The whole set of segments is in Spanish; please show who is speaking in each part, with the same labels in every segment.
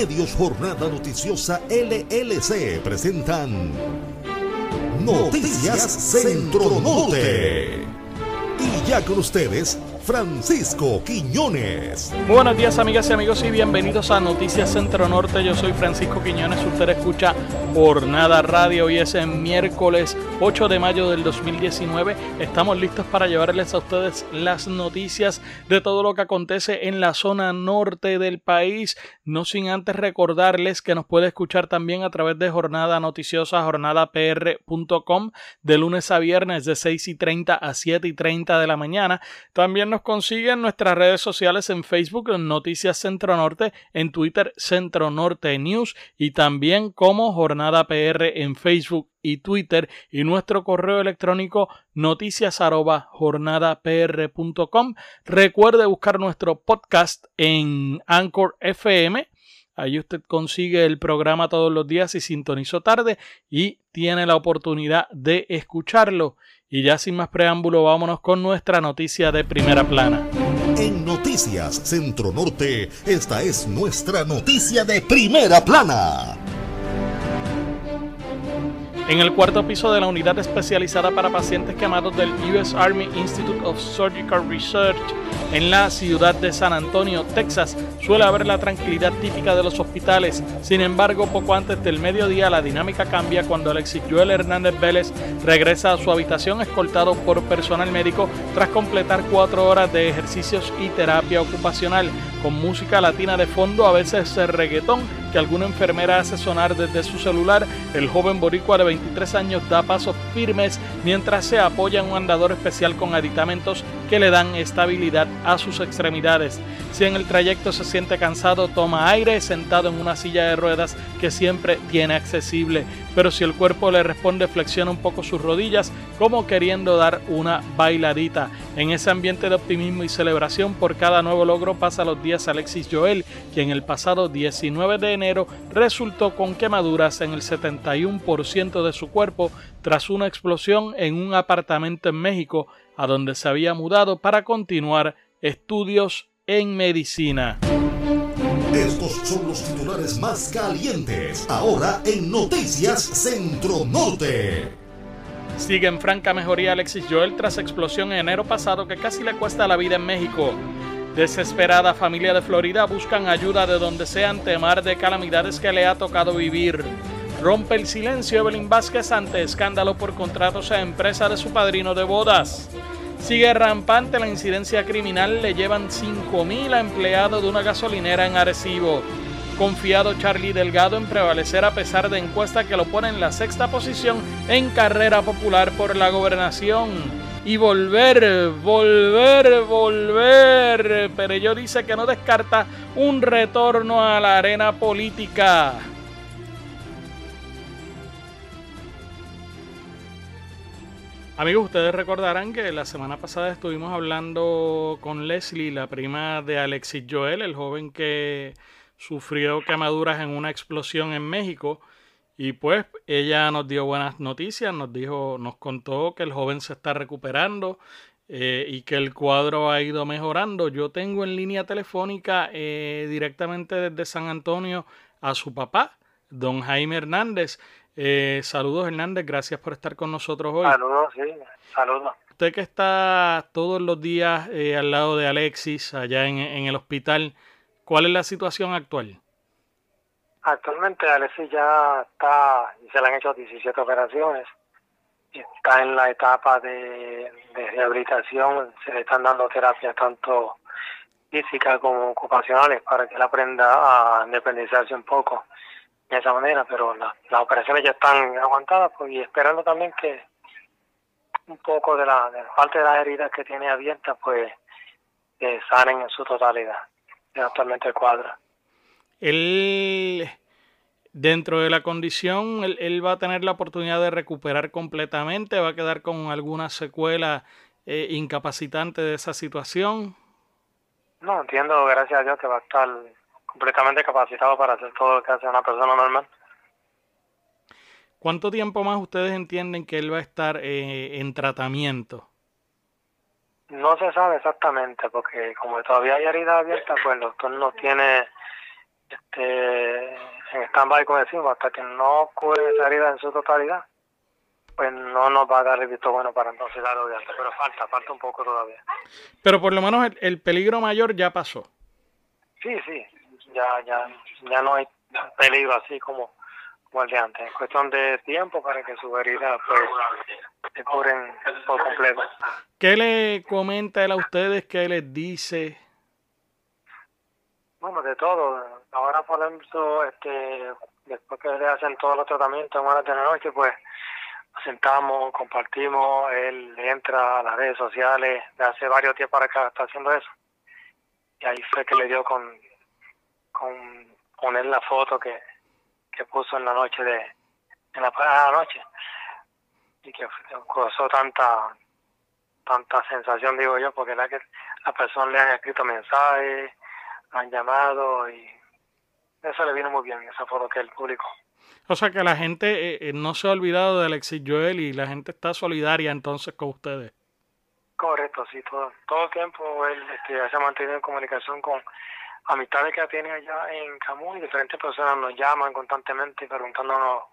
Speaker 1: Medios Jornada Noticiosa LLC presentan Noticias Centro Norte. Y ya con ustedes, Francisco Quiñones.
Speaker 2: Buenos días amigas y amigos y bienvenidos a Noticias Centro Norte. Yo soy Francisco Quiñones, usted escucha Jornada Radio. Hoy es miércoles 8 de mayo del 2019. Estamos listos para llevarles a ustedes las noticias de todo lo que acontece en la zona norte del país. No sin antes recordarles que nos puede escuchar también a través de Jornada Noticiosa, jornadapr.com, de lunes a viernes de 6 y 30 a 7 y 30 de la mañana. También nos consiguen nuestras redes sociales en Facebook Noticias Centro Norte, en Twitter Centro Norte News y también como Jornada PR en Facebook y Twitter y nuestro correo electrónico noticias Recuerde buscar nuestro podcast en Anchor FM. Ahí usted consigue el programa todos los días y sintonizó tarde y tiene la oportunidad de escucharlo. Y ya sin más preámbulo, vámonos con nuestra noticia de primera plana.
Speaker 1: En Noticias Centro Norte, esta es nuestra noticia de primera plana.
Speaker 2: En el cuarto piso de la unidad especializada para pacientes quemados del US Army Institute of Surgical Research en la ciudad de San Antonio, Texas, suele haber la tranquilidad típica de los hospitales. Sin embargo, poco antes del mediodía la dinámica cambia cuando Alexis Joel Hernández Vélez regresa a su habitación escoltado por personal médico tras completar cuatro horas de ejercicios y terapia ocupacional con música latina de fondo, a veces reggaetón que alguna enfermera hace sonar desde su celular, el joven boricua de 23 años da pasos firmes mientras se apoya en un andador especial con aditamentos que le dan estabilidad a sus extremidades. Si en el trayecto se siente cansado, toma aire sentado en una silla de ruedas que siempre tiene accesible, pero si el cuerpo le responde flexiona un poco sus rodillas como queriendo dar una bailadita. En ese ambiente de optimismo y celebración por cada nuevo logro pasa los días Alexis Joel, quien el pasado 19 de enero resultó con quemaduras en el 71% de su cuerpo tras una explosión en un apartamento en México a donde se había mudado para continuar estudios en medicina.
Speaker 1: Estos son los titulares más calientes ahora en Noticias Centro Norte.
Speaker 2: Sigue en franca mejoría Alexis Joel tras explosión en enero pasado que casi le cuesta la vida en México. Desesperada familia de Florida buscan ayuda de donde sea ante mar de calamidades que le ha tocado vivir. Rompe el silencio Evelyn Vázquez ante escándalo por contratos a empresa de su padrino de bodas. Sigue rampante la incidencia criminal, le llevan 5.000 a empleados de una gasolinera en Arecibo. Confiado Charlie Delgado en prevalecer a pesar de encuesta que lo pone en la sexta posición en carrera popular por la gobernación. Y volver, volver, volver. Pero yo dice que no descarta un retorno a la arena política. Amigos, ustedes recordarán que la semana pasada estuvimos hablando con Leslie, la prima de Alexis Joel, el joven que sufrió quemaduras en una explosión en México. Y pues ella nos dio buenas noticias, nos dijo, nos contó que el joven se está recuperando eh, y que el cuadro ha ido mejorando. Yo tengo en línea telefónica eh, directamente desde San Antonio a su papá, don Jaime Hernández. Eh, saludos Hernández, gracias por estar con nosotros hoy.
Speaker 3: Saludos, sí, saludos.
Speaker 2: Usted que está todos los días eh, al lado de Alexis, allá en, el hospital, ¿cuál es la situación actual?
Speaker 3: Actualmente Alexis ya está, se le han hecho 17 operaciones, está en la etapa de, de rehabilitación, se le están dando terapias tanto físicas como ocupacionales para que él aprenda a independizarse un poco de esa manera, pero las operaciones ya están aguantadas pues, y esperando también que un poco de la, de parte de las heridas que tiene abiertas pues que sanen en su totalidad actualmente el cuadro.
Speaker 2: Él, dentro de la condición, él, va a tener la oportunidad de recuperar completamente, va a quedar con alguna secuela eh, incapacitante de esa situación.
Speaker 3: No, entiendo, gracias a Dios que va a estar completamente capacitado para hacer todo lo que hace una persona normal.
Speaker 2: ¿Cuánto tiempo más ustedes entienden que él va a estar eh, en tratamiento?
Speaker 3: No se sabe exactamente, porque como todavía hay herida abierta, pues el doctor no tiene este, en stand-by, como decimos, hasta que no ocurre esa herida en su totalidad, pues no nos va a dar el visto bueno para entonces darlo de alta. Pero falta, falta un poco todavía.
Speaker 2: Pero por lo menos el, el peligro mayor ya pasó.
Speaker 3: Sí, sí, ya, ya, ya no hay peligro así como, como el de antes. Es cuestión de tiempo para que su herida pues se cubren por completo.
Speaker 2: ¿Qué le comenta él a ustedes? ¿Qué les dice?
Speaker 3: Bueno, de todo. Ahora, por ejemplo, este, después que le hacen todos los tratamientos en horas de la noche, pues nos sentamos, compartimos, él entra a las redes sociales, de hace varios días para acá está haciendo eso. Y ahí fue que le dio con, con poner la foto que, que puso en la noche de, en la, la noche. Y que causó tanta, tanta sensación, digo yo, porque la que las personas le han escrito mensajes, han llamado y eso le vino muy bien, esa foto que él publicó.
Speaker 2: O sea que la gente eh, eh, no se ha olvidado de Alexis Joel y la gente está solidaria entonces con ustedes.
Speaker 3: Correcto, sí, todo, todo el tiempo él este, se ha mantenido en comunicación con amistades que tiene allá en Camus y diferentes personas nos llaman constantemente preguntándonos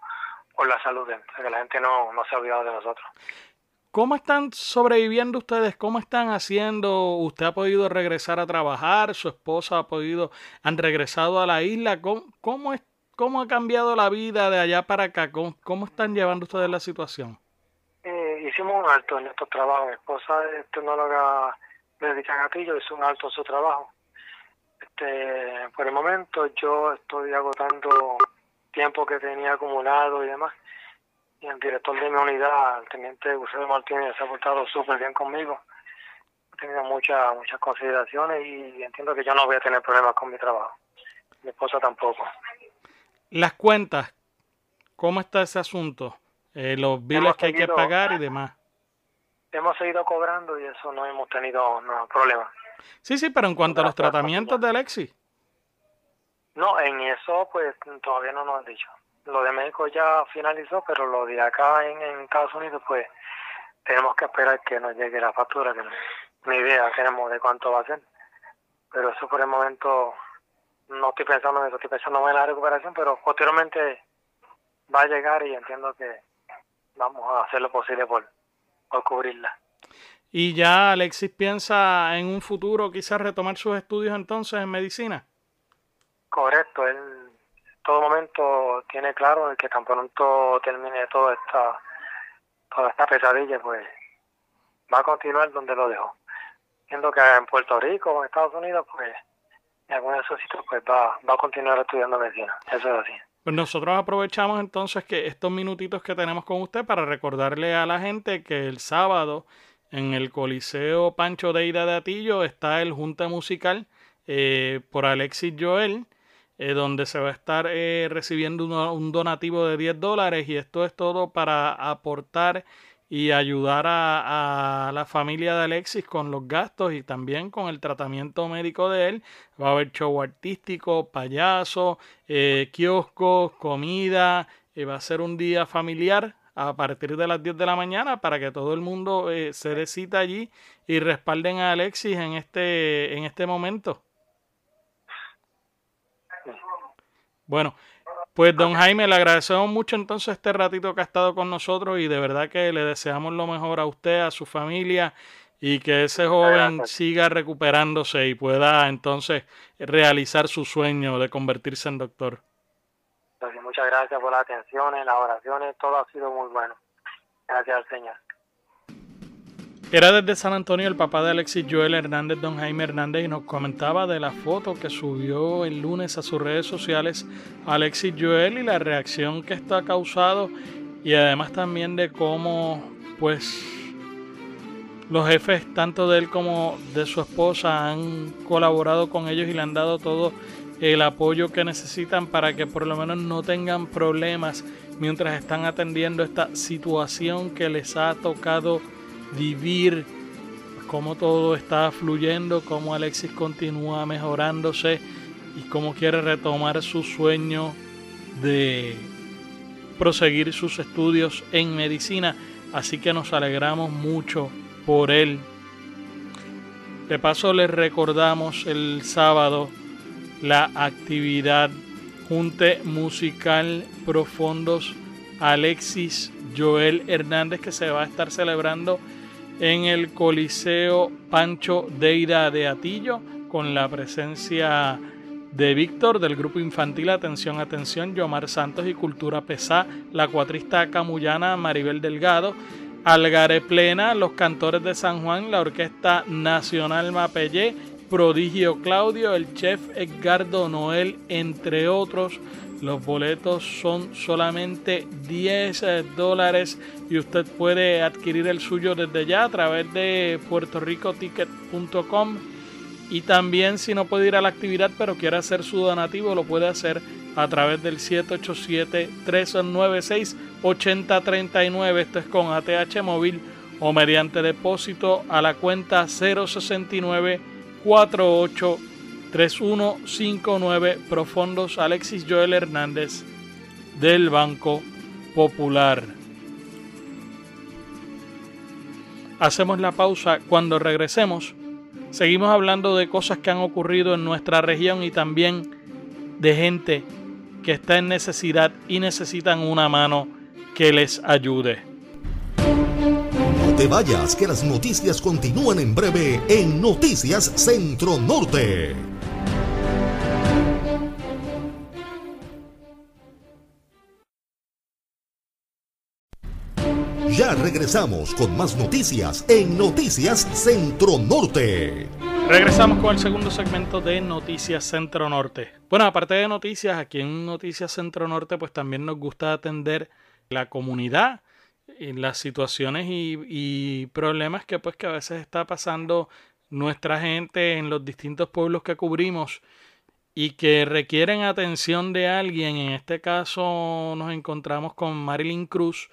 Speaker 3: por la salud de él, o sea que la gente no, no se ha olvidado de nosotros.
Speaker 2: ¿Cómo están sobreviviendo ustedes? ¿Cómo están haciendo? ¿Usted ha podido regresar a trabajar? ¿Su esposa ha podido? ¿Han regresado a la isla? ¿Cómo, cómo, es, cómo ha cambiado la vida de allá para acá? ¿Cómo, cómo están llevando ustedes la situación?
Speaker 3: Eh, hicimos un alto en estos trabajos. Mi esposa es tecnóloga de Gatillo, hizo un alto en su trabajo. Este, por el momento yo estoy agotando tiempo que tenía acumulado y demás y el director de mi unidad, el teniente Gustavo Martínez, se ha portado súper bien conmigo. He tenido muchas muchas consideraciones y entiendo que yo no voy a tener problemas con mi trabajo. Mi esposa tampoco.
Speaker 2: Las cuentas, ¿cómo está ese asunto? Eh, los biles que hay que pagar y demás.
Speaker 3: Hemos seguido cobrando y eso no hemos tenido no, problemas.
Speaker 2: Sí, sí, pero en cuanto a los tratamientos de Alexis.
Speaker 3: No, en eso pues todavía no nos han dicho lo de México ya finalizó, pero lo de acá en, Estados Unidos, pues tenemos que esperar que nos llegue la factura, que ni idea tenemos de cuánto va a ser. Pero eso por el momento no estoy pensando en eso, estoy pensando en la recuperación, pero posteriormente va a llegar y entiendo que vamos a hacer lo posible por, por cubrirla.
Speaker 2: ¿Y ya Alexis piensa en un futuro quizás retomar sus estudios entonces en medicina?
Speaker 3: Correcto, él todo momento tiene claro que tan pronto termine toda esta toda esta pesadilla pues va a continuar donde lo dejó. Siendo que en Puerto Rico o en Estados Unidos pues en algunos de esos sitios pues va, va a continuar estudiando medicina. Eso es así.
Speaker 2: Pues nosotros aprovechamos entonces que estos minutitos que tenemos con usted para recordarle a la gente que el sábado en el Coliseo Pancho Deida de Atillo está el Junta Musical eh, por Alexis Joel eh, donde se va a estar eh, recibiendo un donativo de 10 dólares y esto es todo para aportar y ayudar a, la familia de Alexis con los gastos y también con el tratamiento médico de él. Va a haber show artístico, payaso, eh, kioscos, comida. va a ser un día familiar a partir de las 10 de la mañana para que todo el mundo se dé cita allí y respalden a Alexis en este, en este momento. Bueno, pues don Jaime, le agradecemos mucho entonces este ratito que ha estado con nosotros y de verdad que le deseamos lo mejor a usted, a su familia y que ese joven siga recuperándose y pueda entonces realizar su sueño de convertirse en doctor.
Speaker 3: Muchas gracias por las atenciones, las oraciones, todo ha sido muy bueno. Gracias al Señor.
Speaker 2: Era desde San Antonio el papá de Alexis Joel Hernández, don Jaime Hernández, y nos comentaba de la foto que subió el lunes a sus redes sociales Alexis Joel y la reacción que esto ha causado y además también de cómo pues los jefes tanto de él como de su esposa han colaborado con ellos y le han dado todo el apoyo que necesitan para que por lo menos no tengan problemas mientras están atendiendo esta situación que les ha tocado vivir cómo todo está fluyendo, cómo Alexis continúa mejorándose y cómo quiere retomar su sueño de proseguir sus estudios en medicina. Así que nos alegramos mucho por él. De paso les recordamos el sábado la actividad Junte Musical Profundos Alexis Joel Hernández que se va a estar celebrando en el Coliseo Pancho Deira de Atillo con la presencia de Víctor del grupo infantil. Atención Atención, Yomar Santos y Cultura Pesá, la cuatrista camullana Maribel Delgado, Algaré Plena, los cantores de San Juan, la Orquesta Nacional Mapellé, Prodigio Claudio, el chef Edgardo Noel, entre otros. Los boletos son solamente 10 dólares y usted puede adquirir el suyo desde ya a través de puertoricoticket.com y también si no puede ir a la actividad pero quiere hacer su donativo lo puede hacer a través del 787-396-8039. Esto es con ATH móvil o mediante depósito a la cuenta 069 48 3159 Profondos Alexis Joel Hernández del Banco Popular. Hacemos la pausa cuando regresemos. Seguimos hablando de cosas que han ocurrido en nuestra región y también de gente que está en necesidad y necesitan una mano que les ayude.
Speaker 1: Te vayas, que las noticias continúan en breve en Noticias Centro Norte. Ya regresamos con más noticias en Noticias Centro Norte.
Speaker 2: Regresamos con el segundo segmento de Noticias Centro Norte. Bueno, aparte de noticias, aquí en Noticias Centro Norte, pues también nos gusta atender la comunidad en las situaciones y, problemas que pues que a veces está pasando nuestra gente en los distintos pueblos que cubrimos y que requieren atención de alguien. En este caso nos encontramos con Marilyn Cruz,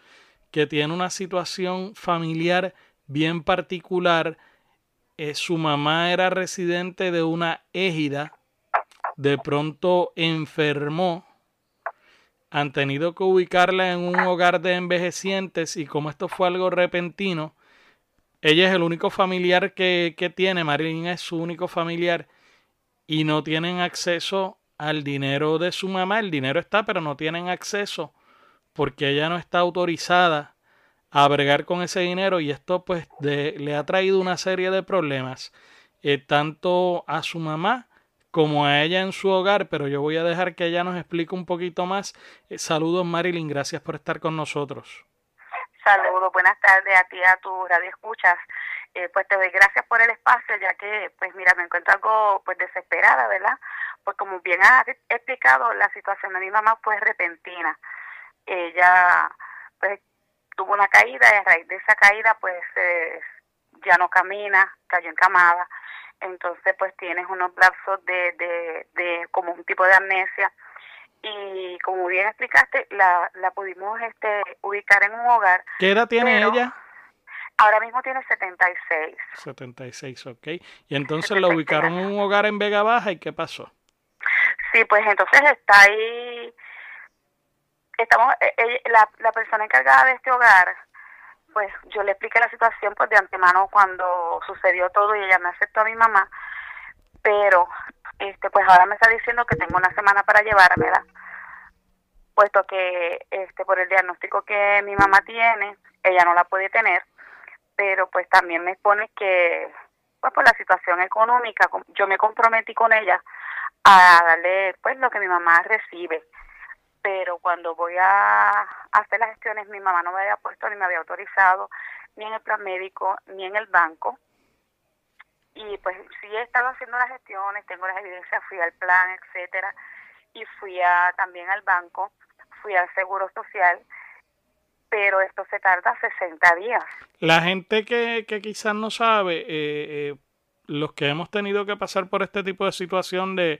Speaker 2: que tiene una situación familiar bien particular. Eh, su mamá era residente de una égida, de pronto enfermó, han tenido que ubicarla en un hogar de envejecientes y como esto fue algo repentino, ella es el único familiar que, que tiene, Marilyn es su único familiar y no tienen acceso al dinero de su mamá, el dinero está, pero no tienen acceso porque ella no está autorizada a bregar con ese dinero y esto pues le ha traído una serie de problemas eh, tanto a su mamá como a ella en su hogar, pero yo voy a dejar que ella nos explique un poquito más. Eh, saludos Marilyn, gracias por estar con nosotros.
Speaker 4: Saludos, buenas tardes a ti, a tu radio escuchas. Eh, pues te doy gracias por el espacio, ya que, pues mira, me encuentro algo pues desesperada, ¿verdad? Pues como bien has explicado, la situación de mi mamá fue repentina. Ella, pues tuvo una caída y a raíz de esa caída, pues eh, ya no camina, cayó encamada. Entonces, pues tienes unos lapsos de, de, de como un tipo de amnesia. Y como bien explicaste, la, la pudimos este, ubicar en un hogar.
Speaker 2: ¿Qué edad tiene ella?
Speaker 4: Ahora mismo tiene 76.
Speaker 2: 76, ok. Y entonces la ubicaron en un hogar en Vega Baja y ¿qué pasó?
Speaker 4: Sí, pues entonces está ahí, estamos, eh, la, la persona encargada de este hogar, pues yo le expliqué la situación pues de antemano cuando sucedió todo y ella me aceptó a mi mamá, pero este pues ahora me está diciendo que tengo una semana para llevármela, puesto que este por el diagnóstico que mi mamá tiene, ella no la puede tener pero pues también me expone que pues por la situación económica yo me comprometí con ella a darle pues lo que mi mamá recibe pero cuando voy a hacer las gestiones mi mamá no me había puesto ni me había autorizado ni en el plan médico ni en el banco y pues sí he estado haciendo las gestiones tengo las evidencias fui al plan etcétera y fui a también al banco fui al seguro social pero esto se tarda 60 días.
Speaker 2: La gente que, que quizás no sabe, eh, eh, los que hemos tenido que pasar por este tipo de situación de,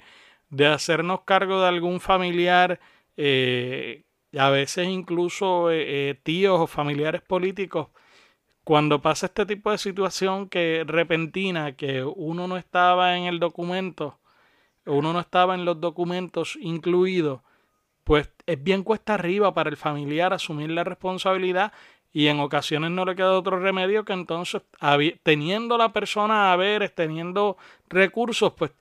Speaker 2: de hacernos cargo de algún familiar, eh, a veces incluso tíos o familiares políticos, cuando pasa este tipo de situación que repentina, que uno no estaba en el documento, uno no estaba en los documentos incluidos, pues es bien cuesta arriba para el familiar asumir la responsabilidad y en ocasiones no le queda otro remedio que entonces teniendo la persona a ver, teniendo recursos, pues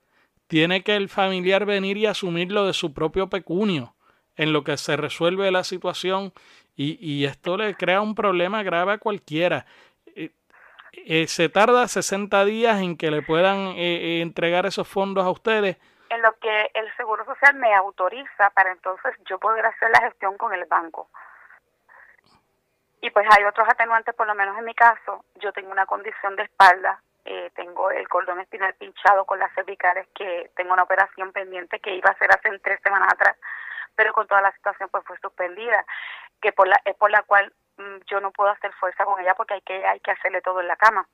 Speaker 2: tiene que el familiar venir y asumirlo de su propio pecunio en lo que se resuelve la situación y, y esto le crea un problema grave a cualquiera. Eh, eh, se tarda 60 días en que le puedan eh, entregar esos fondos a ustedes.
Speaker 4: En lo que el Seguro Social me autoriza para entonces yo poder hacer la gestión con el banco. Y pues hay otros atenuantes, por lo menos en mi caso, yo tengo una condición de espalda, eh, tengo el cordón espinal pinchado con las cervicales, que tengo una operación pendiente que iba a hacer hace tres semanas atrás, pero con toda la situación pues fue suspendida, que por la, es por la cual mm, yo no puedo hacer fuerza con ella porque hay que, hay que hacerle todo en la cama,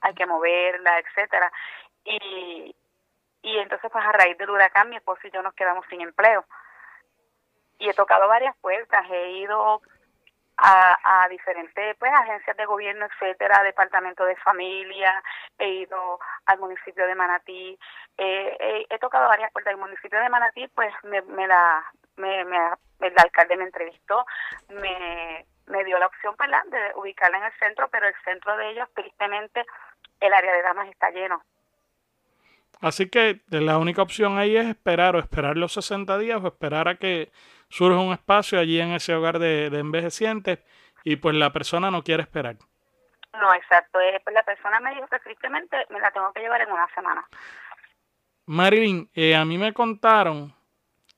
Speaker 4: hay que moverla, etcétera. Y, y entonces pues a raíz del huracán mi esposo y yo nos quedamos sin empleo. Y he tocado varias puertas, he ido a, a diferentes pues agencias de gobierno, etcétera, departamento de familia, he ido al municipio de Manatí, eh, he tocado varias puertas. El municipio de Manatí, pues me, me la, me, me, el alcalde me entrevistó, me, me dio la opción ¿verdad? de ubicarla en el centro, pero el centro de ellos, tristemente, el área de damas está lleno.
Speaker 2: Así que la única opción ahí es esperar o esperar los 60 días o esperar a que surge un espacio allí en ese hogar de, envejecientes y pues la persona no quiere esperar.
Speaker 4: No, exacto. Eh, pues la persona me dijo que tristemente me la tengo que llevar en una semana.
Speaker 2: Marilyn, eh, a mí me contaron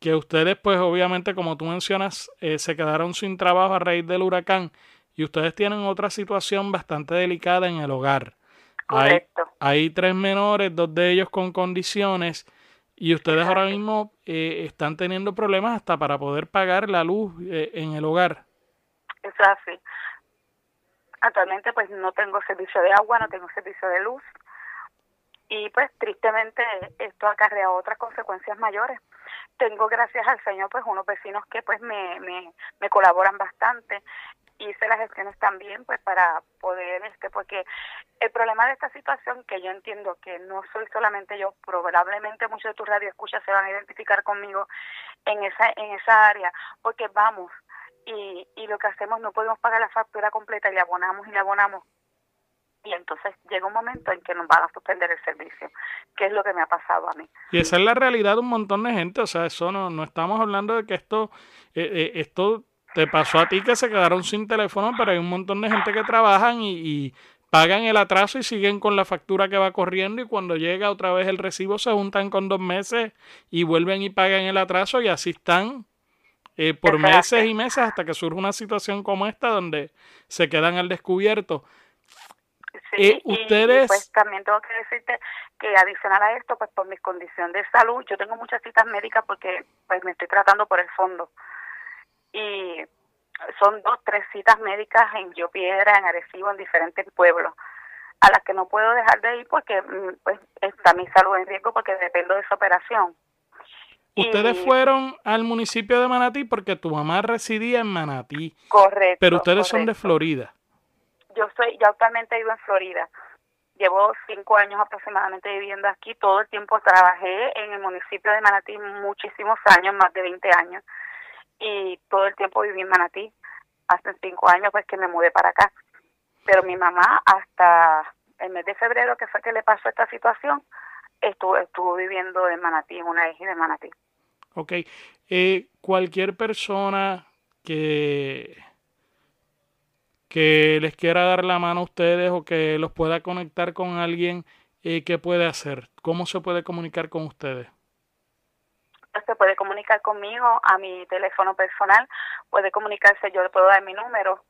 Speaker 2: que ustedes, pues obviamente, como tú mencionas, eh, se quedaron sin trabajo a raíz del huracán y ustedes tienen otra situación bastante delicada en el hogar.
Speaker 4: Correcto.
Speaker 2: Hay, hay tres menores, dos de ellos con condiciones y ustedes ahora mismo eh, están teniendo problemas hasta para poder pagar la luz eh, en el hogar.
Speaker 4: Eso es así. Actualmente pues no tengo servicio de agua, no tengo servicio de luz y pues tristemente esto acarrea otras consecuencias mayores. Tengo gracias al Señor pues unos vecinos que pues me, me, me colaboran bastante hice las gestiones también pues para poder este porque el problema de esta situación que yo entiendo que no soy solamente yo probablemente muchos de tus radioescuchas se van a identificar conmigo en esa en esa área porque vamos y, y lo que hacemos no podemos pagar la factura completa y le abonamos y le abonamos y entonces llega un momento en que nos van a suspender el servicio, que es lo que me ha pasado a mí.
Speaker 2: Y esa es la realidad de un montón de gente, o sea, eso no, no estamos hablando de que esto, eh, eh, esto te pasó a ti que se quedaron sin teléfono, pero hay un montón de gente que trabajan y, pagan el atraso y siguen con la factura que va corriendo y cuando llega otra vez el recibo se juntan con dos meses y vuelven y pagan el atraso y así están eh, por meses y meses hasta que surge una situación como esta donde se quedan al descubierto.
Speaker 4: Sí, eh, ustedes... pues también tengo que decirte que adicional a esto, pues por mi condición de salud, yo tengo muchas citas médicas porque pues me estoy tratando por el fondo y son dos, tres citas médicas en Yo Piedra, en Arecibo, en diferentes pueblos, a las que no puedo dejar de ir porque mm, pues, está mi salud en riesgo porque dependo de esa operación.
Speaker 2: Ustedes fueron al municipio de Manatí porque tu mamá residía en Manatí.
Speaker 4: Correcto.
Speaker 2: Pero ustedes son de Florida.
Speaker 4: Yo soy, yo actualmente vivo en Florida. Llevo cinco años aproximadamente viviendo aquí. Todo el tiempo trabajé en el municipio de Manatí muchísimos años, más de 20 años y todo el tiempo viví en Manatí. Hace cinco años pues que me mudé para acá. Pero mi mamá hasta el mes de febrero, que fue que le pasó esta situación, estuvo, estuvo viviendo en Manatí, en una eje de Manatí.
Speaker 2: Ok. Eh, cualquier persona que, que les quiera dar la mano a ustedes o que los pueda conectar con alguien, eh, ¿qué puede hacer? ¿Cómo se puede comunicar con ustedes?
Speaker 4: Se puede comunicar conmigo a mi teléfono personal, puede comunicarse, yo le puedo dar mi número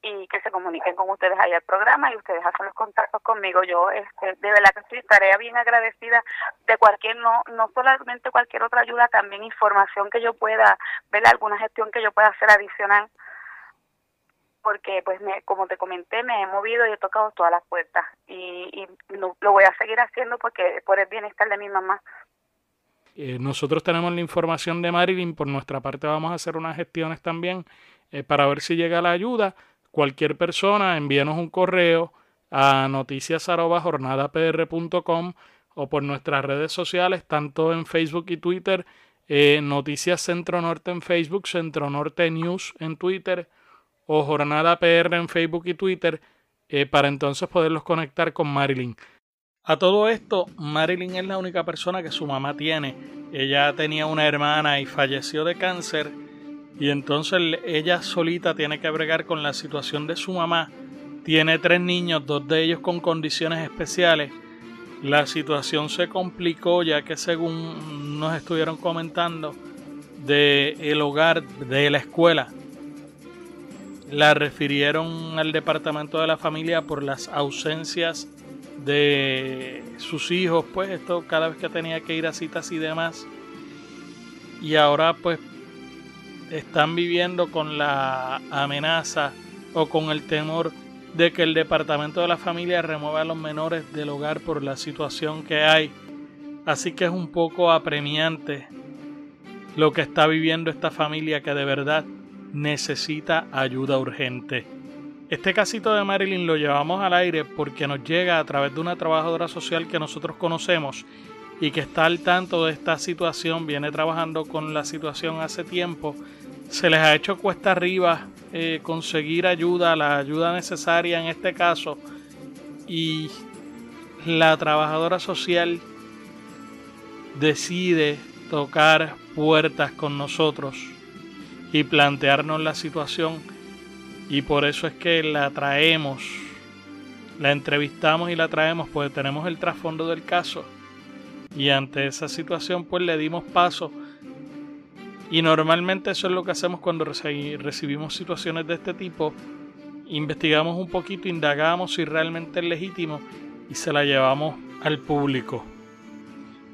Speaker 4: y que se comuniquen con ustedes ahí al programa y ustedes hacen los contactos conmigo. Yo este, de verdad que estoy tarea bien agradecida de cualquier, no, no solamente cualquier otra ayuda, también información que yo pueda, ver alguna gestión que yo pueda hacer adicional porque pues me, como te comenté me he movido y he tocado todas las puertas y, y lo voy a seguir haciendo porque por el bienestar de mi mamá
Speaker 2: eh, nosotros tenemos la información de Marilyn, por nuestra parte vamos a hacer unas gestiones también eh, para ver si llega la ayuda. Cualquier persona, envíenos un correo a noticias.jornadapr.com o por nuestras redes sociales, tanto en Facebook y Twitter, eh, Noticias Centro Norte en Facebook, Centro Norte News en Twitter o Jornada PR en Facebook y Twitter, para entonces poderlos conectar con Marilyn. A todo esto, Marilyn es la única persona que su mamá tiene. Ella tenía una hermana y falleció de cáncer y entonces ella solita tiene que bregar con la situación de su mamá. Tiene tres niños, dos de ellos con condiciones especiales. La situación se complicó ya que según nos estuvieron comentando de el hogar de la escuela la refirieron al departamento de la familia por las ausencias de sus hijos, pues esto cada vez que tenía que ir a citas y demás. Y ahora pues están viviendo con la amenaza o con el temor de que el departamento de la familia remueva a los menores del hogar por la situación que hay. Así que es un poco apremiante lo que está viviendo esta familia que de verdad necesita ayuda urgente. Este casito de Marilyn lo llevamos al aire porque nos llega a través de una trabajadora social que nosotros conocemos y que está al tanto de esta situación, viene trabajando con la situación hace tiempo. Se les ha hecho cuesta arriba eh, conseguir ayuda, la ayuda necesaria en este caso. Y la trabajadora social decide tocar puertas con nosotros y plantearnos la situación y por eso es que la traemos, la entrevistamos y la traemos, porque tenemos el trasfondo del caso. Y ante esa situación, pues le dimos paso. Y normalmente eso es lo que hacemos cuando recibimos situaciones de este tipo. Investigamos un poquito, indagamos si realmente es legítimo y se la llevamos al público.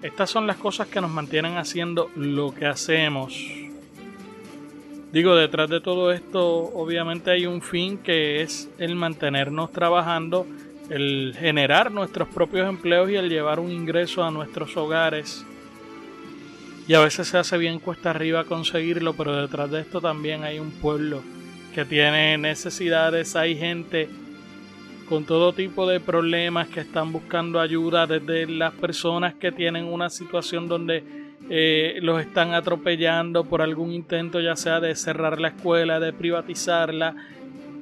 Speaker 2: Estas son las cosas que nos mantienen haciendo lo que hacemos Digo, detrás de todo esto obviamente hay un fin que es el mantenernos trabajando, el generar nuestros propios empleos y el llevar un ingreso a nuestros hogares. Y a veces se hace bien cuesta arriba conseguirlo, pero detrás de esto también hay un pueblo que tiene necesidades, hay gente con todo tipo de problemas que están buscando ayuda, desde las personas que tienen una situación donde eh, los están atropellando por algún intento ya sea de cerrar la escuela, de privatizarla,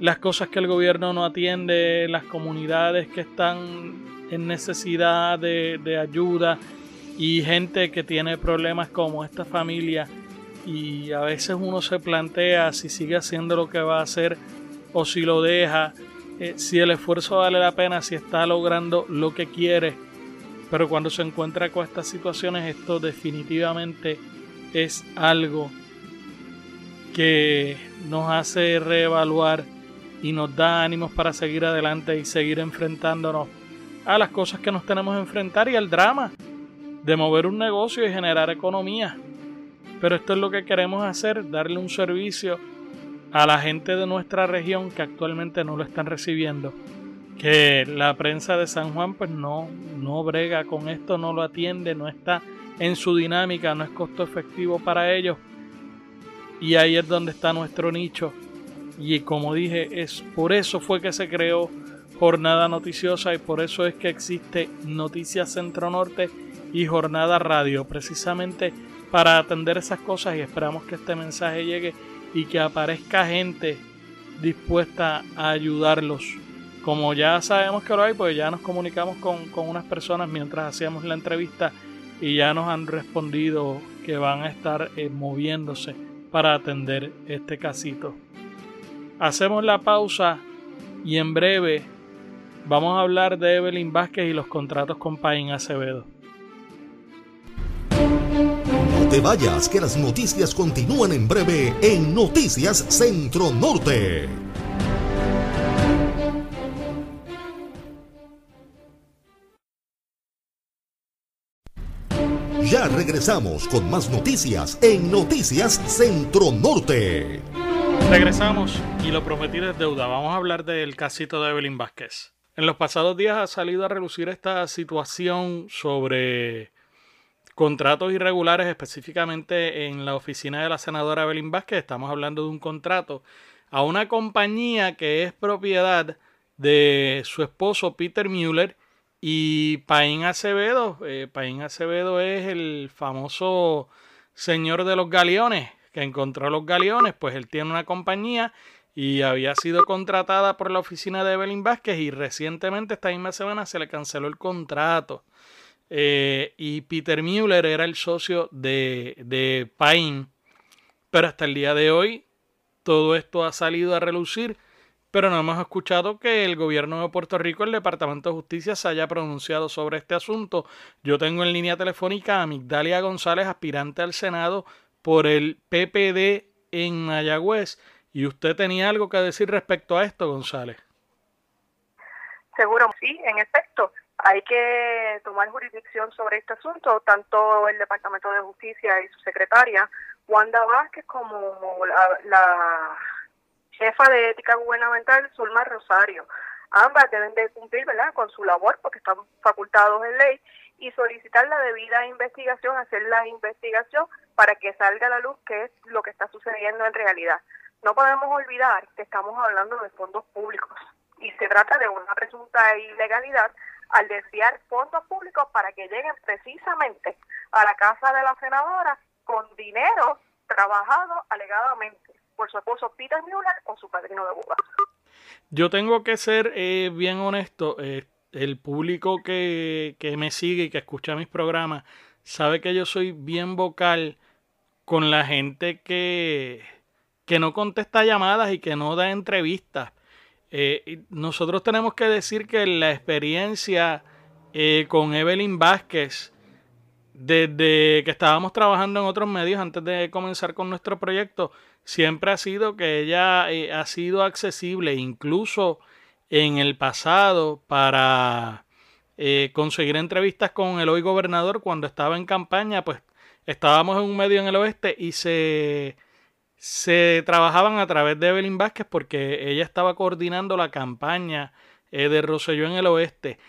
Speaker 2: las cosas que el gobierno no atiende, las comunidades que están en necesidad de, ayuda y gente que tiene problemas como esta familia. Y a veces uno se plantea si sigue haciendo lo que va a hacer o si lo deja, eh, si el esfuerzo vale la pena, si está logrando lo que quiere pero cuando se encuentra con estas situaciones, esto definitivamente es algo que nos hace reevaluar y nos da ánimos para seguir adelante y seguir enfrentándonos a las cosas que nos tenemos que enfrentar y al drama de mover un negocio y generar economía. Pero esto es lo que queremos hacer, darle un servicio a la gente de nuestra región que actualmente no lo están recibiendo que la prensa de San Juan pues no, no brega con esto, no lo atiende, no está en su dinámica, no es costo efectivo para ellos. Y ahí es donde está nuestro nicho. Y como dije, es por eso fue que se creó Jornada Noticiosa y por eso es que existe Noticias Centro Norte y Jornada Radio, precisamente para atender esas cosas y esperamos que este mensaje llegue y que aparezca gente dispuesta a ayudarlos como ya sabemos que lo hay, pues ya nos comunicamos con, unas personas mientras hacíamos la entrevista y ya nos han respondido que van a estar eh, moviéndose para atender este casito. Hacemos la pausa y en breve vamos a hablar de Evelyn Vázquez y los contratos con Paín Acevedo.
Speaker 1: No te vayas, que las noticias continúan en breve en Noticias Centro Norte. Regresamos con más noticias en Noticias Centro Norte.
Speaker 2: Regresamos y lo prometido es deuda. Vamos a hablar del casito de Evelyn Vázquez. En los pasados días ha salido a relucir esta situación sobre contratos irregulares, específicamente en la oficina de la senadora Evelyn Vázquez. Estamos hablando de un contrato a una compañía que es propiedad de su esposo Peter Mueller y Paín Acevedo, eh, Paín Acevedo es el famoso señor de los galeones, que encontró los galeones, pues él tiene una compañía y había sido contratada por la oficina de Evelyn Vázquez y recientemente esta misma semana se le canceló el contrato. Eh, y Peter Mueller era el socio de, de pero hasta el día de hoy todo esto ha salido a relucir, pero no hemos escuchado que el gobierno de Puerto Rico, el Departamento de Justicia, se haya pronunciado sobre este asunto. Yo tengo en línea telefónica a Migdalia González, aspirante al Senado por el PPD en Mayagüez. Y usted tenía algo que decir respecto a esto, González.
Speaker 5: Seguro, sí, en efecto. Hay que tomar jurisdicción sobre este asunto, tanto el Departamento de Justicia y su secretaria, Wanda Vázquez, como la, jefa de ética gubernamental, Zulma Rosario. Ambas deben de cumplir ¿verdad? con su labor porque están facultados en ley y solicitar la debida investigación, hacer la investigación para que salga a la luz qué es lo que está sucediendo en realidad. No podemos olvidar que estamos hablando de fondos públicos y se trata de una presunta ilegalidad al desviar fondos públicos para que lleguen precisamente a la casa de la senadora con dinero trabajado alegadamente por su esposo Peter Mueller o su padrino de boda.
Speaker 2: Yo tengo que ser eh, bien honesto. Eh, el público que, que me sigue y que escucha mis programas sabe que yo soy bien vocal con la gente que que no contesta llamadas y que no da entrevistas. Eh, nosotros tenemos que decir que la experiencia con Evelyn Vázquez, desde que estábamos trabajando en otros medios antes de comenzar con nuestro proyecto, siempre ha sido que ella eh, ha sido accesible, incluso en el pasado, para conseguir entrevistas con el hoy gobernador cuando estaba en campaña, pues estábamos en un medio en el oeste y se se trabajaban a través de Evelyn Vázquez porque ella estaba coordinando la campaña eh, de Roselló en el oeste.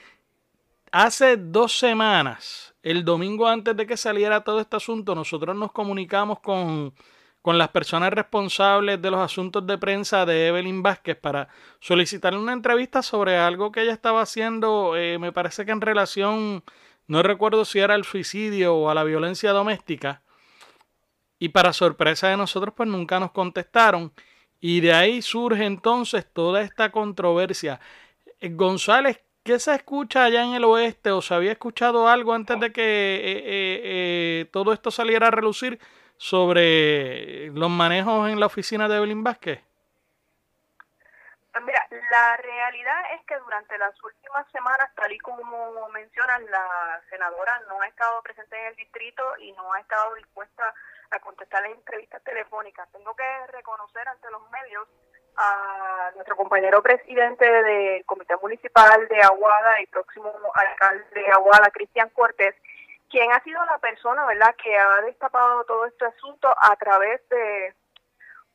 Speaker 2: Hace dos semanas, el domingo antes de que saliera todo este asunto, nosotros nos comunicamos con, con las personas responsables de los asuntos de prensa de Evelyn Vázquez para solicitarle una entrevista sobre algo que ella estaba haciendo, eh, me parece que en relación, no recuerdo si era al suicidio o a la violencia doméstica. Y para sorpresa de nosotros, pues nunca nos contestaron. Y de ahí surge entonces toda esta controversia. Eh, González, ¿qué se escucha allá en el oeste? ¿O se había escuchado algo antes de que eh, todo esto saliera a relucir sobre los manejos en la oficina de Evelyn Vázquez?
Speaker 5: Pues mira, la realidad es que durante las últimas semanas, tal y como mencionas, la senadora no ha estado presente en el distrito y no ha estado dispuesta a contestar las entrevistas telefónicas. Tengo que reconocer ante los medios a nuestro compañero presidente del Comité Municipal de Aguada y próximo alcalde de Aguada, Cristian Cortés, quien ha sido la persona, ¿verdad?, que ha destapado todo este asunto a través de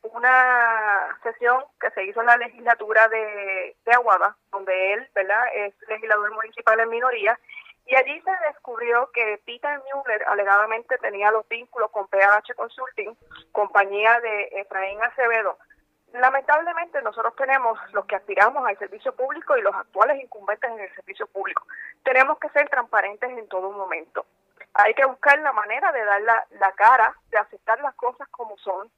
Speaker 5: una sesión que se hizo en la legislatura de, de Aguada, donde él, ¿verdad?, es legislador municipal en minoría y allí se descubrió que Peter Mueller alegadamente tenía los vínculos con PH Consulting, compañía de Efraín Acevedo. Lamentablemente nosotros tenemos los que aspiramos al servicio público y los actuales incumbentes en el servicio público. Tenemos que ser transparentes en todo momento. Hay que buscar la manera de dar la, cara, de aceptar las cosas como son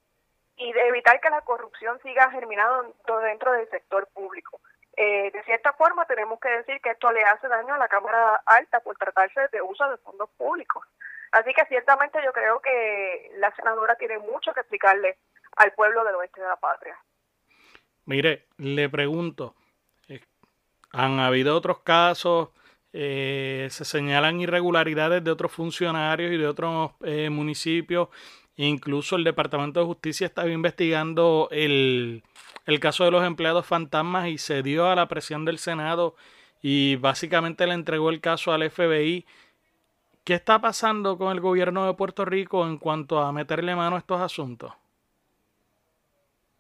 Speaker 5: y de evitar que la corrupción siga germinando dentro del sector público. Eh, de cierta forma tenemos que decir que esto le hace daño a la Cámara Alta por tratarse de uso de fondos públicos. Así que ciertamente yo creo que la senadora tiene mucho que explicarle al pueblo del oeste de la patria.
Speaker 2: Mire, le pregunto, eh, ¿han habido otros casos? Eh, se señalan irregularidades de otros funcionarios y de otros municipios. Incluso el Departamento de Justicia estaba investigando el, el caso de los empleados fantasmas y se dio a la presión del Senado y básicamente le entregó el caso al FBI. ¿Qué está pasando con el gobierno de Puerto Rico en cuanto a meterle mano a estos asuntos?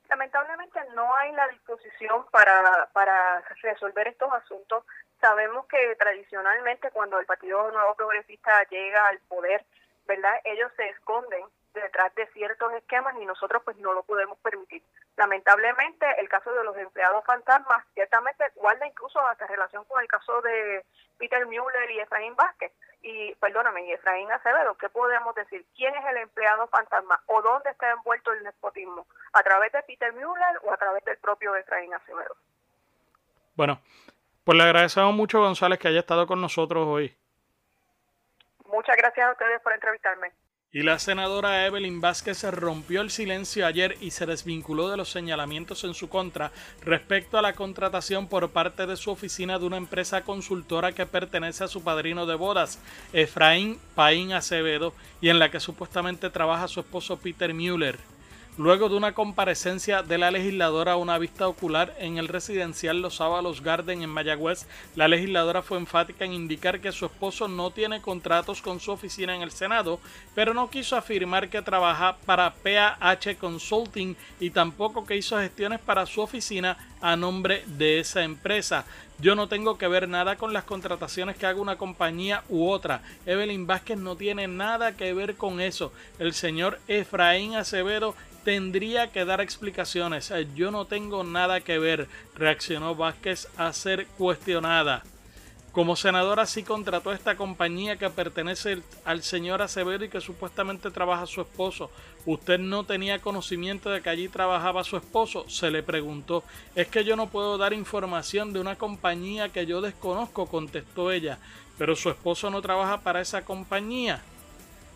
Speaker 5: Lamentablemente no hay la disposición para, para resolver estos asuntos. Sabemos que tradicionalmente cuando el Partido Nuevo Progresista llega al poder, ¿verdad? Ellos se esconden detrás de ciertos esquemas y nosotros pues no lo podemos permitir. Lamentablemente el caso de los empleados fantasmas ciertamente guarda incluso hasta relación con el caso de Peter Mueller y Efraín Vázquez. Y perdóname, y Efraín Acevedo, ¿qué podemos decir? ¿Quién es el empleado fantasma o dónde está envuelto el nepotismo? ¿A través de Peter Mueller o a través del propio Efraín Acevedo?
Speaker 2: Bueno, pues le agradecemos mucho González que haya estado con nosotros hoy.
Speaker 5: Muchas gracias a ustedes por entrevistarme.
Speaker 2: Y la senadora Evelyn Vázquez rompió el silencio ayer y se desvinculó de los señalamientos en su contra respecto a la contratación por parte de su oficina de una empresa consultora que pertenece a su padrino de bodas, Efraín Paín Acevedo, y en la que supuestamente trabaja su esposo Peter Mueller. Luego de una comparecencia de la legisladora a una vista ocular en el residencial Los Ábalos Garden en Mayagüez, la legisladora fue enfática en indicar que su esposo no tiene contratos con su oficina en el Senado, pero no quiso afirmar que trabaja para PAH Consulting y tampoco que hizo gestiones para su oficina a nombre de esa empresa. Yo no tengo que ver nada con las contrataciones que haga una compañía u otra. Evelyn Vázquez no tiene nada que ver con eso. El señor Efraín Acevedo tendría que dar explicaciones. Eh, yo no tengo nada que ver, reaccionó Vázquez a ser cuestionada. Como senadora sí contrató a esta compañía que pertenece al señor Acevedo y que supuestamente trabaja su esposo. ¿Usted no tenía conocimiento de que allí trabajaba su esposo? Se le preguntó. Es que yo no puedo dar información de una compañía que yo desconozco, contestó ella. Pero su esposo no trabaja para esa compañía.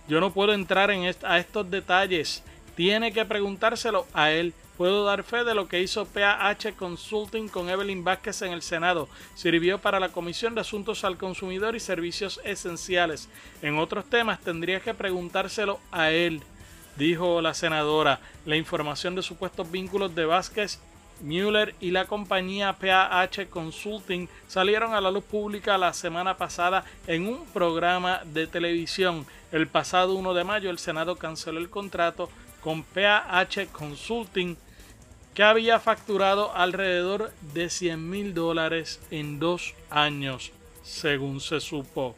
Speaker 2: Yo no puedo entrar en a estos detalles tiene que preguntárselo a él. Puedo dar fe de lo que hizo PAH Consulting con Evelyn Vázquez en el Senado. Sirvió para la Comisión de Asuntos al Consumidor y Servicios Esenciales. En otros temas tendría que preguntárselo a él, dijo la senadora. La información de supuestos vínculos de Vázquez Mueller y la compañía PAH Consulting salieron a la luz pública la semana pasada en un programa de televisión. El pasado 1 de mayo el Senado canceló el contrato con PAH Consulting que había facturado alrededor de 100 mil dólares en dos años, según se supo.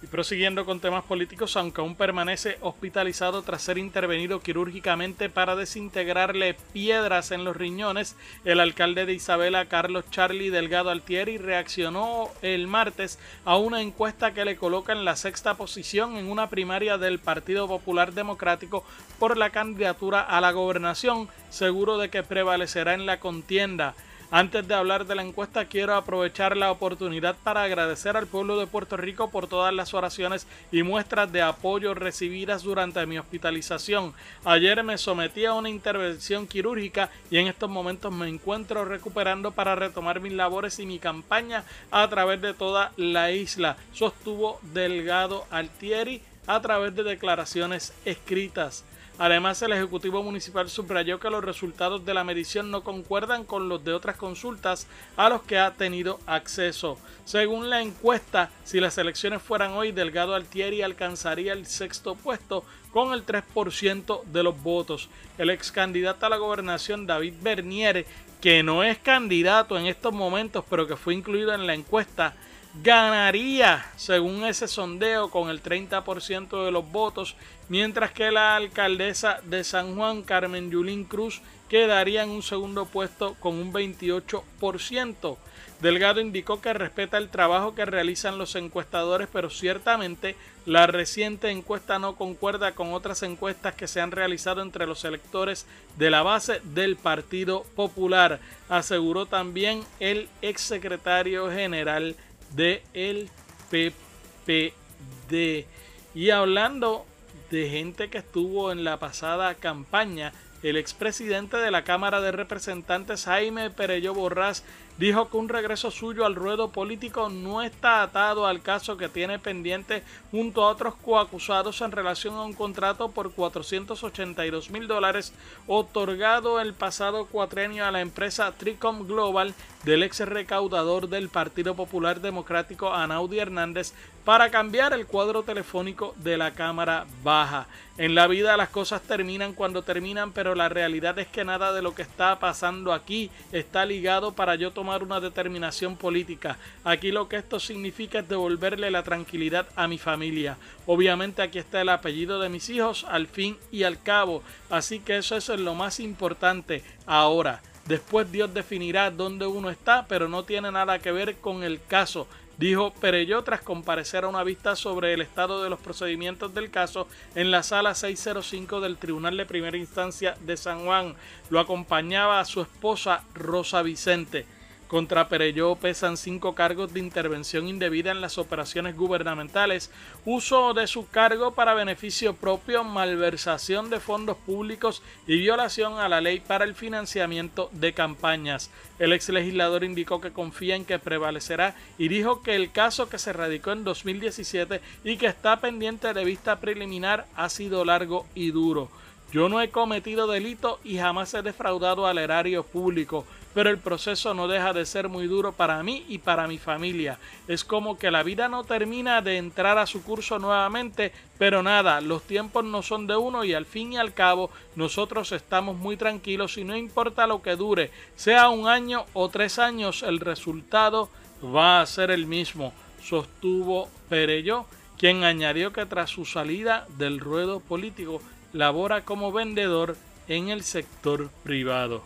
Speaker 2: Y prosiguiendo con temas políticos, aunque aún permanece hospitalizado tras ser intervenido quirúrgicamente para desintegrarle piedras en los riñones, el alcalde de Isabela, Carlos Charlie Delgado Altieri, reaccionó el martes a una encuesta que le coloca en la sexta posición en una primaria del Partido Popular Democrático por la candidatura a la gobernación, seguro de que prevalecerá en la contienda. Antes de hablar de la encuesta, quiero aprovechar la oportunidad para agradecer al pueblo de Puerto Rico por todas las oraciones y muestras de apoyo recibidas durante mi hospitalización. Ayer me sometí a una intervención quirúrgica y en estos momentos me encuentro recuperando para retomar mis labores y mi campaña a través de toda la isla, sostuvo Delgado Altieri a través de declaraciones escritas. Además, el Ejecutivo Municipal subrayó que los resultados de la medición no concuerdan con los de otras consultas a los que ha tenido acceso. Según la encuesta, si las elecciones fueran hoy, Delgado Altieri alcanzaría el sexto puesto con el 3% de los votos. El ex candidato a la gobernación, David Bernier, que no es candidato en estos momentos, pero que fue incluido en la encuesta, ganaría, según ese sondeo, con el 30% de los votos, mientras que la alcaldesa de San Juan, Carmen Yulín Cruz, quedaría en un segundo puesto con un 28%. Delgado indicó que respeta el trabajo que realizan los encuestadores, pero ciertamente la reciente encuesta no concuerda con otras encuestas que se han realizado entre los electores de la base del Partido Popular, aseguró también el exsecretario general de el PPD. Y hablando de gente que estuvo en la pasada campaña, el expresidente de la Cámara de Representantes Jaime Perello Borrás dijo que un regreso suyo al ruedo político no está atado al caso que tiene pendiente junto a otros coacusados en relación a un contrato por 482 mil dólares otorgado el pasado cuatrenio a la empresa Tricom Global del ex recaudador del Partido Popular Democrático Anaudi Hernández para cambiar el cuadro telefónico de la Cámara Baja. En la vida las cosas terminan cuando terminan, pero la realidad es que nada de lo que está pasando aquí está ligado para yo tomar una determinación política. Aquí lo que esto significa es devolverle la tranquilidad a mi familia. Obviamente aquí está el apellido de mis hijos al fin y al cabo, así que eso, es lo más importante ahora. Después Dios definirá dónde uno está, pero no tiene nada que ver con el caso dijo Pereyó tras comparecer a una vista sobre el estado de los procedimientos del caso en la sala 605 del Tribunal de Primera Instancia de San Juan. Lo acompañaba su esposa Rosa Vicente. Contra Pereyó pesan cinco cargos de intervención indebida en las operaciones gubernamentales, uso de su cargo para beneficio propio, malversación de fondos públicos y violación a la ley para el financiamiento de campañas. El ex legislador indicó que confía en que prevalecerá y dijo que el caso que se radicó en 2017 y que está pendiente de vista preliminar ha sido largo y duro. Yo no he cometido delito y jamás he defraudado al erario público pero el proceso no deja de ser muy duro para mí y para mi familia. Es como que la vida no termina de entrar a su curso nuevamente, pero nada, los tiempos no son de uno y al fin y al cabo nosotros estamos muy tranquilos y no importa lo que dure, sea un año o tres años, el resultado va a ser el mismo, sostuvo Perello, quien añadió que tras su salida del ruedo político labora como vendedor en el sector privado.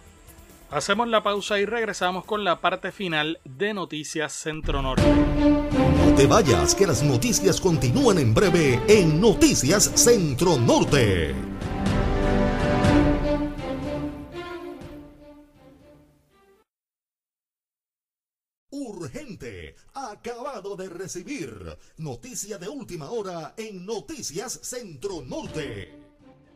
Speaker 2: Hacemos la pausa y regresamos con la parte final de Noticias Centro Norte.
Speaker 1: No te vayas, que las noticias continúan en breve en Noticias Centro Norte. Urgente, acabado de recibir noticia de última hora en Noticias Centro Norte.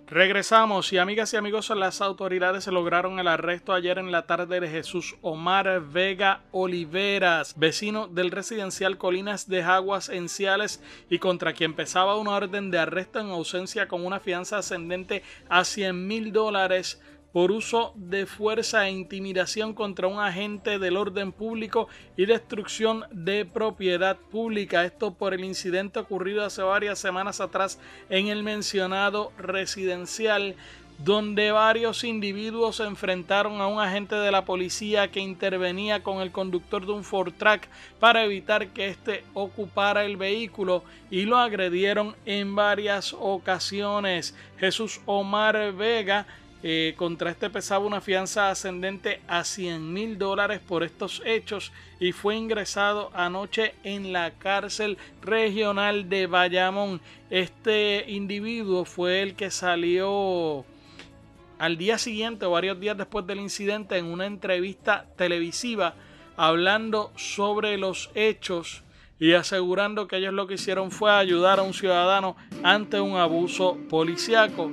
Speaker 2: Regresamos y amigas y amigos, las autoridades lograron el arresto ayer en la tarde de Jesús Omar Vega Oliveras, vecino del residencial Colinas de Aguas Enciales y contra quien pesaba una orden de arresto en ausencia con una fianza ascendente a 100 mil dólares por uso de fuerza e intimidación contra un agente del orden público y destrucción de propiedad pública. Esto por el incidente ocurrido hace varias semanas atrás en el mencionado residencial donde varios individuos se enfrentaron a un agente de la policía que intervenía con el conductor de un Ford Track para evitar que éste ocupara el vehículo y lo agredieron en varias ocasiones. Jesús Omar Vega eh, contra este pesaba una fianza ascendente a 100 mil dólares por estos hechos y fue ingresado anoche en la cárcel regional de Bayamón. Este individuo fue el que salió al día siguiente o varios días después del incidente en una entrevista televisiva hablando sobre los hechos y asegurando que ellos lo que hicieron fue ayudar a un ciudadano ante un abuso policiaco.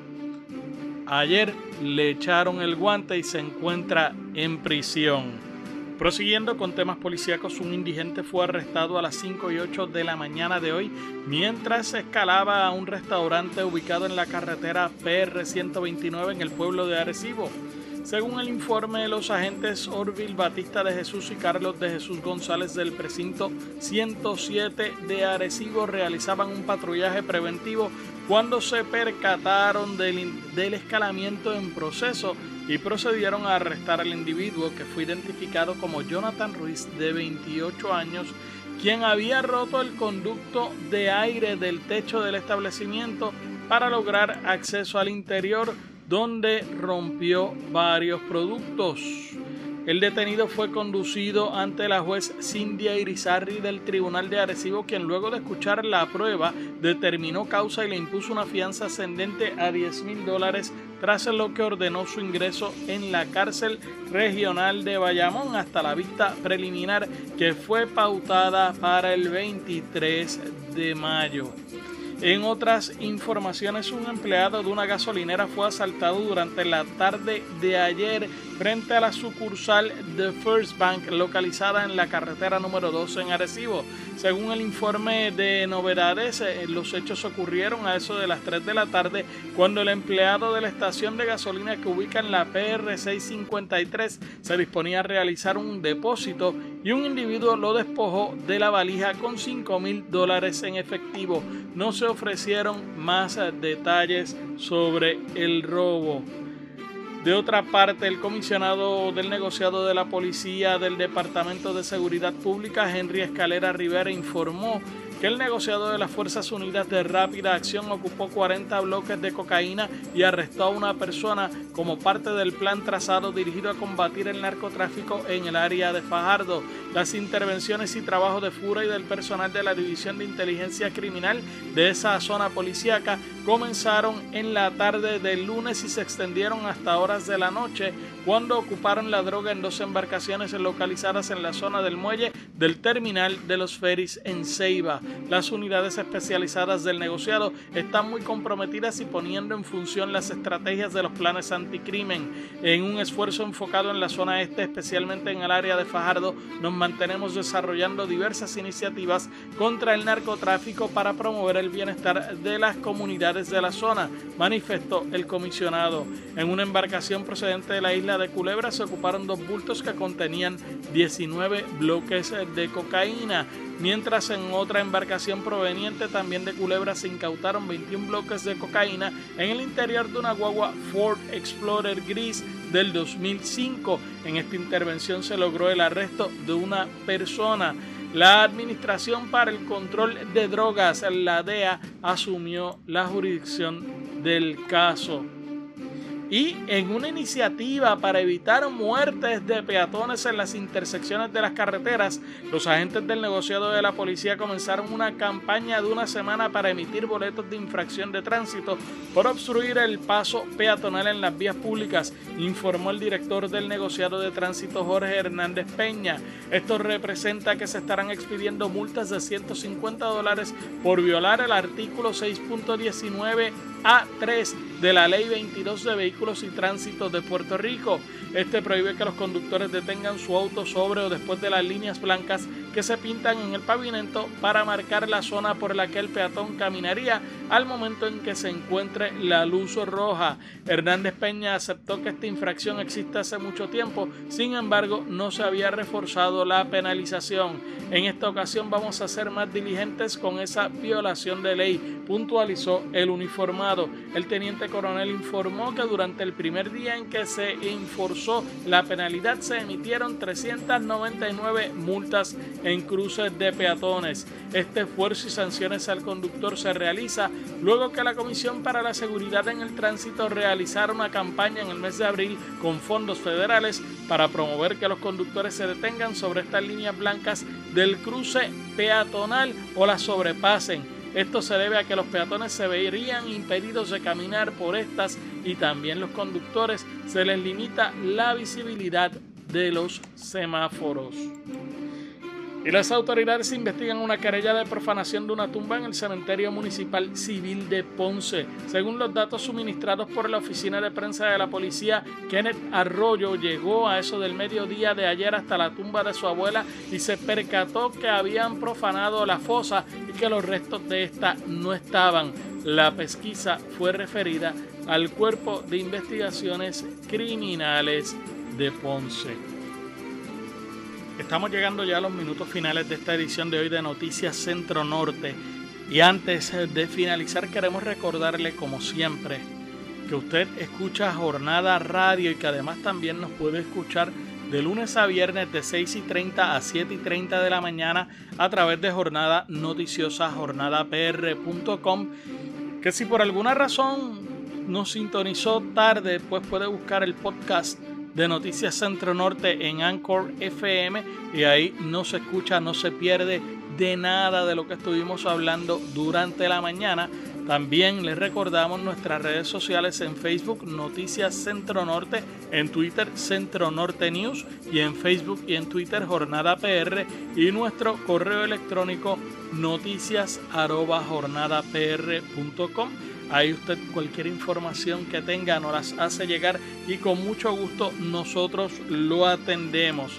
Speaker 2: Ayer le echaron el guante y se encuentra en prisión. Prosiguiendo con temas policíacos, un indigente fue arrestado a las 5 y 8 de la mañana de hoy mientras escalaba a un restaurante ubicado en la carretera PR 129 en el pueblo de Arecibo. Según el informe, los agentes Orville Batista de Jesús y Carlos de Jesús González del precinto 107 de Arecibo realizaban un patrullaje preventivo cuando se percataron del, del, escalamiento en proceso y procedieron a arrestar al individuo que fue identificado como Jonathan Ruiz de 28 años, quien había roto el conducto de aire del techo del establecimiento para lograr acceso al interior donde rompió varios productos. El detenido fue conducido ante la juez Cindia Irizarri del Tribunal de Arecibo, quien luego de escuchar la prueba determinó causa y le impuso una fianza ascendente a 10 mil dólares, tras lo que ordenó su ingreso en la cárcel regional de Bayamón hasta la vista preliminar que fue pautada para el 23 de mayo. En otras informaciones, un empleado de una gasolinera fue asaltado durante la tarde de ayer frente a la sucursal de First Bank localizada en la carretera número 2 en Arecibo. Según el informe de novedades, eh, los hechos ocurrieron a eso de las 3 de la tarde cuando el empleado de la estación de gasolina que ubica en la PR 653 se disponía a realizar un depósito y un individuo lo despojó de la valija con 5 mil dólares en efectivo. No se ofrecieron más eh, detalles sobre el robo. De otra parte, el comisionado del negociado de la Policía del Departamento de Seguridad Pública, Henry Escalera Rivera, informó que el negociado de las Fuerzas Unidas de Rápida Acción ocupó 40 bloques de cocaína y arrestó a una persona como parte del plan trazado dirigido a combatir el narcotráfico en el área de Fajardo. Las intervenciones y trabajo de FURA y del personal de la División de Inteligencia Criminal de esa zona policíaca comenzaron en la tarde del lunes y se extendieron hasta horas de la noche cuando ocuparon la droga en dos embarcaciones localizadas en la zona del muelle del terminal de los ferries en Ceiba. Las unidades especializadas del negociado están muy comprometidas y poniendo en función las estrategias de los planes anticrimen. En un esfuerzo enfocado en la zona este, especialmente en el área de Fajardo, nos mantenemos desarrollando diversas iniciativas contra el narcotráfico para promover el bienestar de las comunidades de la zona, manifestó el comisionado. En una embarcación procedente de la isla de Culebra se ocuparon dos bultos que contenían 19 bloques de cocaína, mientras en otra embarcación proveniente también de Culebra se incautaron 21 bloques de cocaína en el interior de una guagua Ford Explorer gris del 2005. En esta intervención se logró el arresto de una persona. La Administración para el Control de Drogas, la DEA, asumió la jurisdicción del caso. Y en una iniciativa para evitar muertes de peatones en las intersecciones de las carreteras, los agentes del negociado de la policía comenzaron una campaña de una semana para emitir boletos de infracción de tránsito por obstruir el paso peatonal en las vías públicas, informó el director del negociado de tránsito Jorge Hernández Peña. Esto representa que se estarán expidiendo multas de 150 dólares por violar el artículo 6.19 A3 de la Ley 22 de Vehículos y Tránsito de Puerto Rico. Este prohíbe que los conductores detengan su auto sobre o después de las líneas blancas que se pintan en el pavimento para marcar la zona por la que el peatón caminaría al momento en que se encuentre la luz roja. Hernández Peña aceptó que esta infracción existe hace mucho tiempo, sin embargo no se había reforzado la penalización. En esta ocasión vamos a ser más diligentes con esa violación de ley, puntualizó el uniformado. El teniente coronel informó que durante el primer día en que se enforzó la penalidad se emitieron 399 multas en cruces de peatones. Este esfuerzo y sanciones al conductor se realiza luego que la Comisión para la Seguridad en el Tránsito realizara una campaña en el mes de abril con fondos federales para promover que los conductores se detengan sobre estas líneas blancas del cruce peatonal o las sobrepasen. Esto se debe a que los peatones se verían impedidos de caminar por estas y también los conductores se les limita la visibilidad de los semáforos. Y las autoridades investigan una querella de profanación de una tumba en el cementerio municipal civil de Ponce. Según los datos suministrados por la oficina de prensa de la policía, Kenneth Arroyo llegó a eso del mediodía de ayer hasta la tumba de su abuela y se percató que habían profanado la fosa y que los restos de esta no estaban. La pesquisa fue referida al Cuerpo de Investigaciones Criminales de Ponce. Estamos llegando ya a los minutos finales de esta edición de hoy de Noticias Centro Norte. Y antes de finalizar queremos recordarle como siempre que usted escucha Jornada Radio y que además también nos puede escuchar de lunes a viernes de 6 y 30 a 7 y 30 de la mañana a través de Jornada Noticiosa jornadapr.com que si por alguna razón nos sintonizó tarde pues puede buscar el podcast de Noticias Centro Norte en Anchor FM y ahí no se escucha, no se pierde de nada de lo que estuvimos hablando durante la mañana. También les recordamos nuestras redes sociales en Facebook Noticias Centro Norte, en Twitter Centro Norte News y en Facebook y en Twitter Jornada PR y nuestro correo electrónico noticias Ahí usted cualquier información que tenga nos las hace llegar y con mucho gusto nosotros lo atendemos.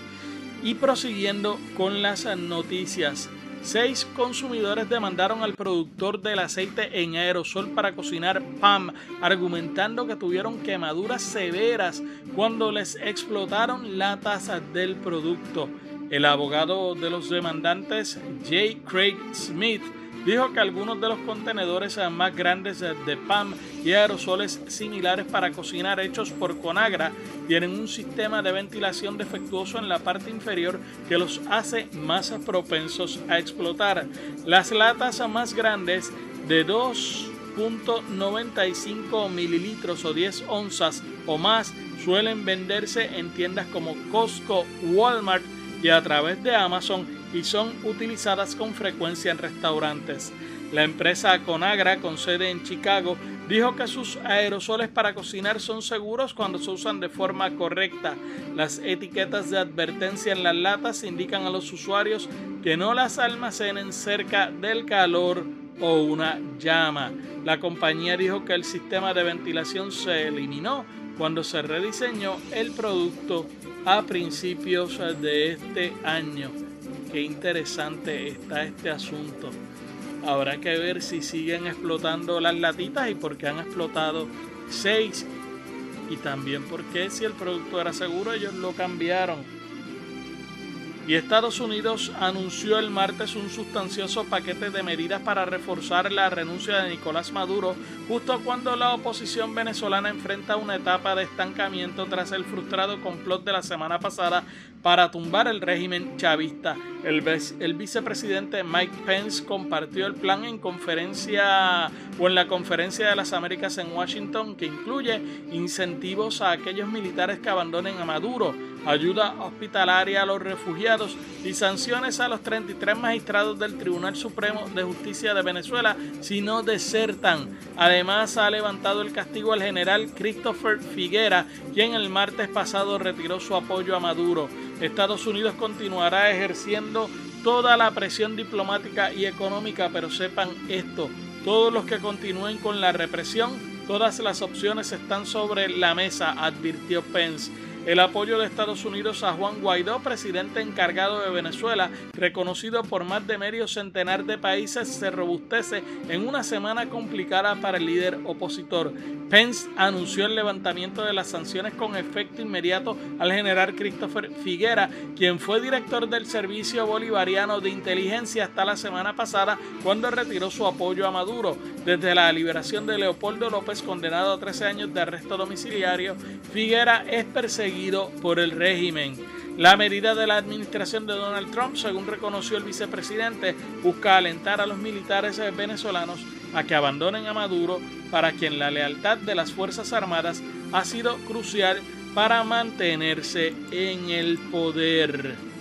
Speaker 2: Y prosiguiendo con las noticias. Seis consumidores demandaron al productor del aceite en aerosol para cocinar PAM, argumentando que tuvieron quemaduras severas cuando les explotaron latas del producto. El abogado de los demandantes, J. Craig Smith, dijo que algunos de los contenedores más grandes de PAM y aerosoles similares para cocinar hechos por Conagra tienen un sistema de ventilación defectuoso en la parte inferior que los hace más propensos a explotar. Las latas más grandes de 2.95 mililitros o 10 onzas o más suelen venderse en tiendas como Costco, Walmart y a través de Amazon y son utilizadas con frecuencia en restaurantes. La empresa Conagra, con sede en Chicago, dijo que sus aerosoles para cocinar son seguros cuando se usan de forma correcta. Las etiquetas de advertencia en las latas indican a los usuarios que no las almacenen cerca del calor o una llama. La compañía dijo que el sistema de ventilación se eliminó cuando se rediseñó el producto a principios de este año. Qué interesante está este asunto. Habrá que ver si siguen explotando las latitas y por qué han explotado seis. Y también porque si el producto era seguro ellos lo cambiaron. Y Estados Unidos anunció el martes un sustancioso paquete de medidas para reforzar la renuncia de Nicolás Maduro, justo cuando la oposición venezolana enfrenta una etapa de estancamiento tras el frustrado complot de la semana pasada para tumbar el régimen chavista. El, vicepresidente Mike Pence compartió el plan en conferencia o en la conferencia de las Américas en Washington que incluye incentivos a aquellos militares que abandonen a Maduro ayuda hospitalaria a los refugiados y sanciones a los 33 magistrados del Tribunal Supremo de Justicia de Venezuela si no desertan. Además, ha levantado el castigo al general Christopher Figuera, quien el martes pasado retiró su apoyo a Maduro. Estados Unidos continuará ejerciendo toda la presión diplomática y económica, pero sepan esto, todos los que continúen con la represión, todas las opciones están sobre la mesa, advirtió Pence. El apoyo de Estados Unidos a Juan Guaidó, presidente encargado de Venezuela, reconocido por más de medio centenar de países, se robustece en una semana complicada para el líder opositor. Pence anunció el levantamiento de las sanciones con efecto inmediato al general Christopher Figuera, quien fue director del Servicio Bolivariano de Inteligencia hasta la semana pasada cuando retiró su apoyo a Maduro. Desde la liberación de Leopoldo López, condenado a 13 años de arresto domiciliario, Figuera es por el régimen. La medida de la administración de Donald Trump, según reconoció el vicepresidente, busca alentar a los militares venezolanos a que abandonen a Maduro, para quien la lealtad de las Fuerzas Armadas ha sido crucial para mantenerse en el poder.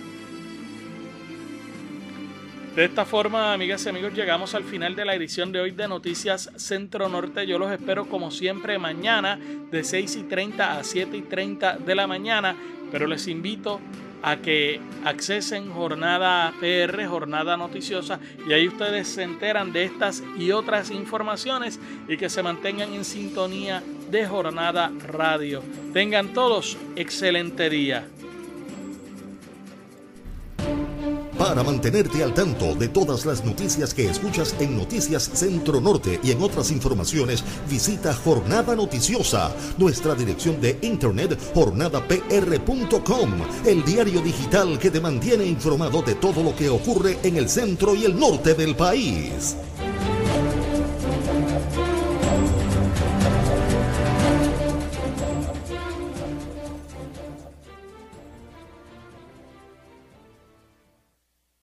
Speaker 2: De esta forma, amigas y amigos, llegamos al final de la edición de hoy de Noticias Centro Norte. Yo los espero como siempre mañana de 6 y 30 a 7 y 30 de la mañana, pero les invito a que accesen Jornada PR, Jornada Noticiosa, y ahí ustedes se enteran de estas y otras informaciones y que se mantengan en sintonía de Jornada Radio. Tengan todos excelente día.
Speaker 1: Para mantenerte al tanto de todas las noticias que escuchas en Noticias Centro Norte y en otras informaciones, visita Jornada Noticiosa, nuestra dirección de internet jornadapr.com, el diario digital que te mantiene informado de todo lo que ocurre en el centro y el norte del país.